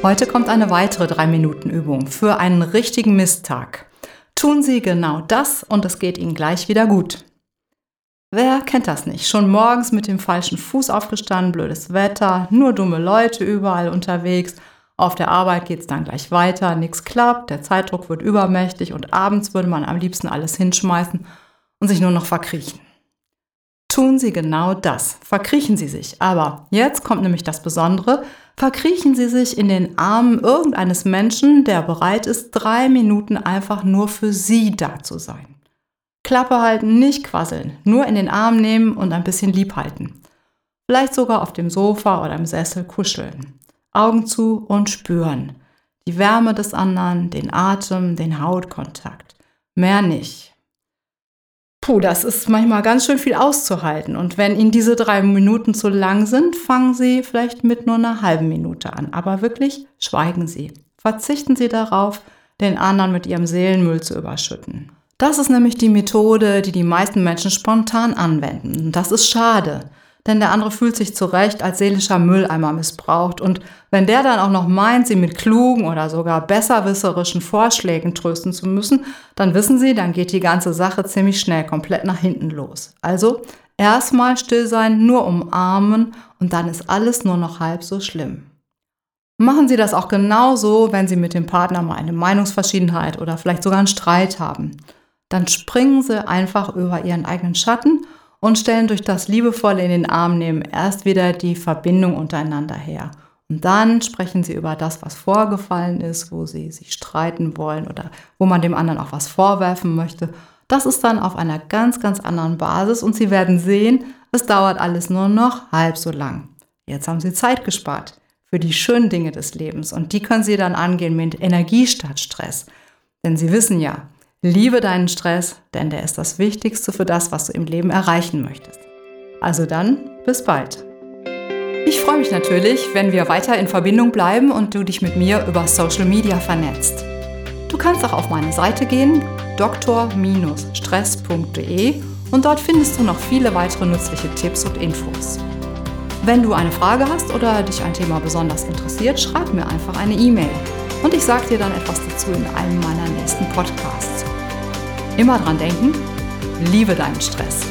Heute kommt eine weitere 3-Minuten-Übung für einen richtigen Misttag. Tun Sie genau das und es geht Ihnen gleich wieder gut. Wer kennt das nicht? Schon morgens mit dem falschen Fuß aufgestanden, blödes Wetter, nur dumme Leute überall unterwegs. Auf der Arbeit geht es dann gleich weiter, nichts klappt, der Zeitdruck wird übermächtig und abends würde man am liebsten alles hinschmeißen und sich nur noch verkriechen tun Sie genau das. Verkriechen Sie sich. Aber jetzt kommt nämlich das Besondere. Verkriechen Sie sich in den Armen irgendeines Menschen, der bereit ist, drei Minuten einfach nur für Sie da zu sein. Klappe halten, nicht quasseln, nur in den Arm nehmen und ein bisschen lieb halten. Vielleicht sogar auf dem Sofa oder im Sessel kuscheln. Augen zu und spüren. Die Wärme des anderen, den Atem, den Hautkontakt. Mehr nicht. Puh, das ist manchmal ganz schön viel auszuhalten. Und wenn Ihnen diese drei Minuten zu lang sind, fangen Sie vielleicht mit nur einer halben Minute an. Aber wirklich schweigen Sie. Verzichten Sie darauf, den anderen mit Ihrem Seelenmüll zu überschütten. Das ist nämlich die Methode, die die meisten Menschen spontan anwenden. Das ist schade denn der andere fühlt sich zurecht als seelischer Mülleimer missbraucht. Und wenn der dann auch noch meint, sie mit klugen oder sogar besserwisserischen Vorschlägen trösten zu müssen, dann wissen Sie, dann geht die ganze Sache ziemlich schnell komplett nach hinten los. Also erstmal still sein, nur umarmen und dann ist alles nur noch halb so schlimm. Machen Sie das auch genauso, wenn Sie mit dem Partner mal eine Meinungsverschiedenheit oder vielleicht sogar einen Streit haben. Dann springen Sie einfach über Ihren eigenen Schatten und stellen durch das liebevolle in den Arm nehmen erst wieder die Verbindung untereinander her. Und dann sprechen sie über das, was vorgefallen ist, wo sie sich streiten wollen oder wo man dem anderen auch was vorwerfen möchte. Das ist dann auf einer ganz, ganz anderen Basis und Sie werden sehen, es dauert alles nur noch halb so lang. Jetzt haben Sie Zeit gespart für die schönen Dinge des Lebens und die können Sie dann angehen mit Energie statt Stress. Denn Sie wissen ja, Liebe deinen Stress, denn der ist das Wichtigste für das, was du im Leben erreichen möchtest. Also dann, bis bald. Ich freue mich natürlich, wenn wir weiter in Verbindung bleiben und du dich mit mir über Social Media vernetzt. Du kannst auch auf meine Seite gehen, doktor-stress.de und dort findest du noch viele weitere nützliche Tipps und Infos. Wenn du eine Frage hast oder dich ein Thema besonders interessiert, schreib mir einfach eine E-Mail und ich sage dir dann etwas dazu in einem meiner nächsten Podcasts. Immer dran denken, liebe deinen Stress.